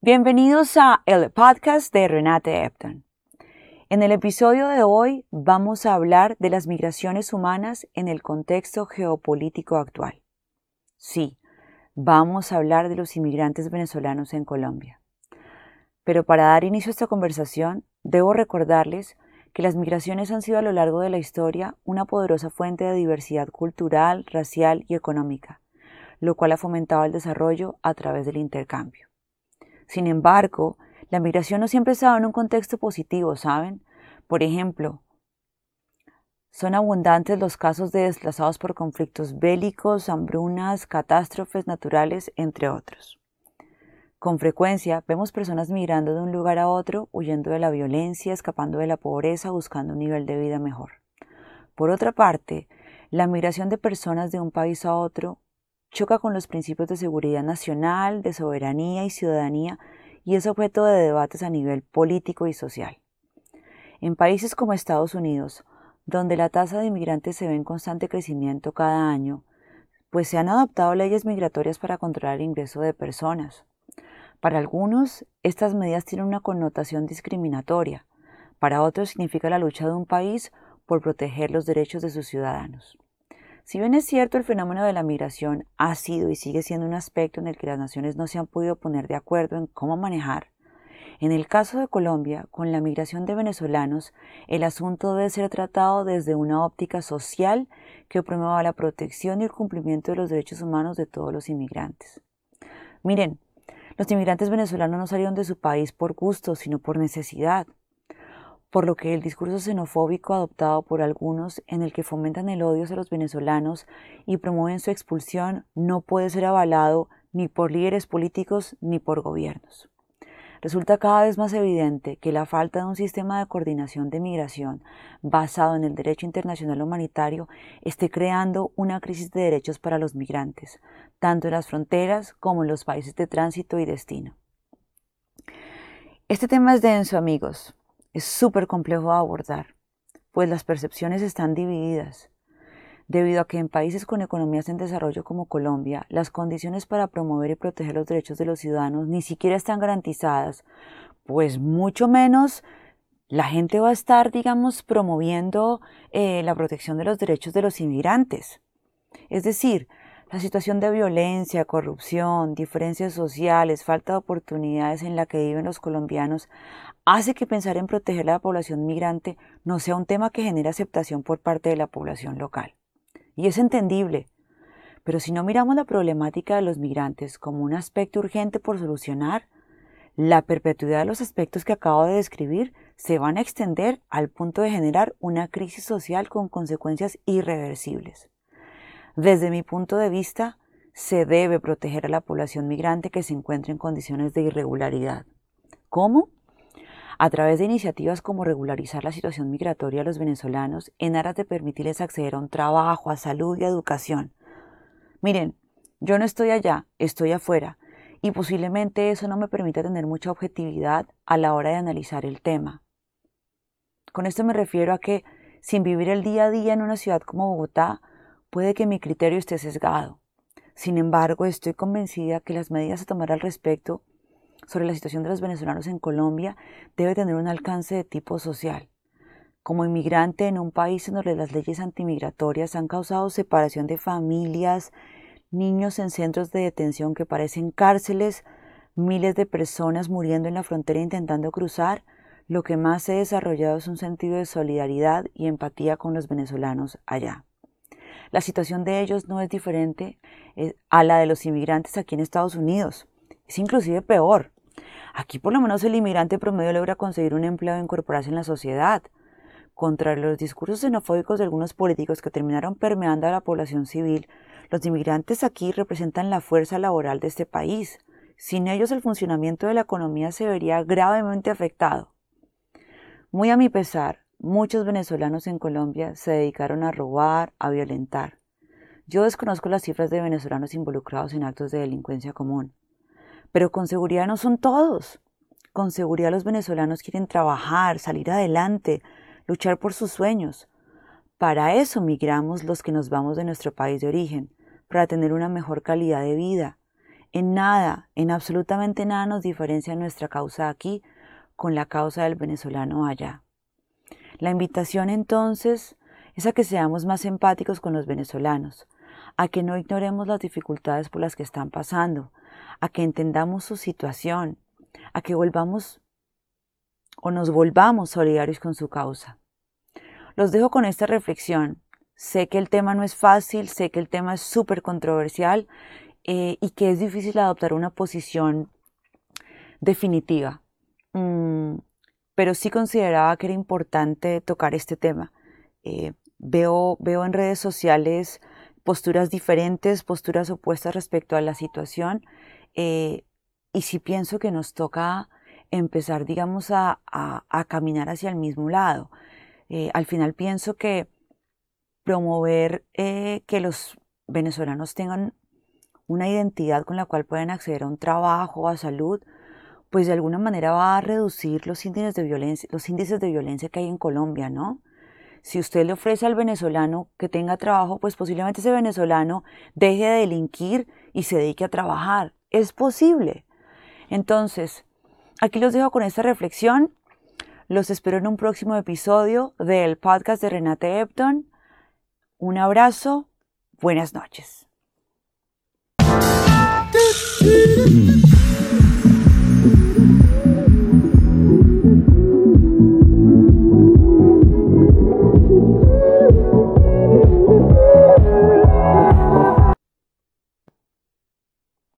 Bienvenidos a el podcast de Renate Epton. En el episodio de hoy vamos a hablar de las migraciones humanas en el contexto geopolítico actual. Sí, vamos a hablar de los inmigrantes venezolanos en Colombia. Pero para dar inicio a esta conversación, debo recordarles que las migraciones han sido a lo largo de la historia una poderosa fuente de diversidad cultural, racial y económica, lo cual ha fomentado el desarrollo a través del intercambio. Sin embargo, la migración no siempre estaba en un contexto positivo, ¿saben? Por ejemplo, son abundantes los casos de desplazados por conflictos bélicos, hambrunas, catástrofes naturales, entre otros. Con frecuencia vemos personas migrando de un lugar a otro, huyendo de la violencia, escapando de la pobreza, buscando un nivel de vida mejor. Por otra parte, la migración de personas de un país a otro choca con los principios de seguridad nacional, de soberanía y ciudadanía y es objeto de debates a nivel político y social. En países como Estados Unidos, donde la tasa de inmigrantes se ve en constante crecimiento cada año, pues se han adoptado leyes migratorias para controlar el ingreso de personas. Para algunos, estas medidas tienen una connotación discriminatoria, para otros significa la lucha de un país por proteger los derechos de sus ciudadanos. Si bien es cierto el fenómeno de la migración ha sido y sigue siendo un aspecto en el que las naciones no se han podido poner de acuerdo en cómo manejar, en el caso de Colombia, con la migración de venezolanos, el asunto debe ser tratado desde una óptica social que promueva la protección y el cumplimiento de los derechos humanos de todos los inmigrantes. Miren, los inmigrantes venezolanos no salieron de su país por gusto, sino por necesidad por lo que el discurso xenofóbico adoptado por algunos en el que fomentan el odio hacia los venezolanos y promueven su expulsión no puede ser avalado ni por líderes políticos ni por gobiernos. Resulta cada vez más evidente que la falta de un sistema de coordinación de migración basado en el derecho internacional humanitario esté creando una crisis de derechos para los migrantes, tanto en las fronteras como en los países de tránsito y destino. Este tema es denso, amigos, es súper complejo de abordar, pues las percepciones están divididas. Debido a que en países con economías en desarrollo como Colombia, las condiciones para promover y proteger los derechos de los ciudadanos ni siquiera están garantizadas, pues mucho menos la gente va a estar, digamos, promoviendo eh, la protección de los derechos de los inmigrantes. Es decir, la situación de violencia, corrupción, diferencias sociales, falta de oportunidades en la que viven los colombianos hace que pensar en proteger a la población migrante no sea un tema que genere aceptación por parte de la población local. Y es entendible. Pero si no miramos la problemática de los migrantes como un aspecto urgente por solucionar, la perpetuidad de los aspectos que acabo de describir se van a extender al punto de generar una crisis social con consecuencias irreversibles. Desde mi punto de vista, se debe proteger a la población migrante que se encuentra en condiciones de irregularidad. ¿Cómo? A través de iniciativas como regularizar la situación migratoria a los venezolanos en aras de permitirles acceder a un trabajo, a salud y a educación. Miren, yo no estoy allá, estoy afuera, y posiblemente eso no me permita tener mucha objetividad a la hora de analizar el tema. Con esto me refiero a que, sin vivir el día a día en una ciudad como Bogotá, puede que mi criterio esté sesgado. Sin embargo, estoy convencida que las medidas a tomar al respecto sobre la situación de los venezolanos en Colombia debe tener un alcance de tipo social. Como inmigrante en un país en donde las leyes antimigratorias han causado separación de familias, niños en centros de detención que parecen cárceles, miles de personas muriendo en la frontera intentando cruzar, lo que más ha desarrollado es un sentido de solidaridad y empatía con los venezolanos allá. La situación de ellos no es diferente eh, a la de los inmigrantes aquí en Estados Unidos. Es inclusive peor. Aquí por lo menos el inmigrante promedio logra conseguir un empleo e incorporarse en la sociedad. Contra los discursos xenofóbicos de algunos políticos que terminaron permeando a la población civil, los inmigrantes aquí representan la fuerza laboral de este país. Sin ellos el funcionamiento de la economía se vería gravemente afectado. Muy a mi pesar, Muchos venezolanos en Colombia se dedicaron a robar, a violentar. Yo desconozco las cifras de venezolanos involucrados en actos de delincuencia común, pero con seguridad no son todos. con seguridad los venezolanos quieren trabajar, salir adelante, luchar por sus sueños. Para eso migramos los que nos vamos de nuestro país de origen, para tener una mejor calidad de vida. En nada, en absolutamente nada nos diferencia nuestra causa aquí con la causa del venezolano allá. La invitación entonces es a que seamos más empáticos con los venezolanos, a que no ignoremos las dificultades por las que están pasando, a que entendamos su situación, a que volvamos o nos volvamos solidarios con su causa. Los dejo con esta reflexión. Sé que el tema no es fácil, sé que el tema es súper controversial eh, y que es difícil adoptar una posición definitiva. Mm, pero sí consideraba que era importante tocar este tema. Eh, veo, veo en redes sociales posturas diferentes, posturas opuestas respecto a la situación eh, y sí pienso que nos toca empezar, digamos, a, caminar hacia el mismo lado. Eh, al final pienso que promover que los venezolanos tengan una identidad con la cual puedan acceder a un trabajo, a salud, pues de alguna manera va a reducir los índices de violencia, los índices de violencia que hay en Colombia, ¿no? si usted le ofrece al venezolano que tenga trabajo, pues posiblemente ese venezolano deje de delinquir y se dedique a trabajar. Es posible. Entonces, aquí los dejo con esta reflexión. Los espero en un próximo episodio del podcast de Renate Epton. Un abrazo, buenas noches.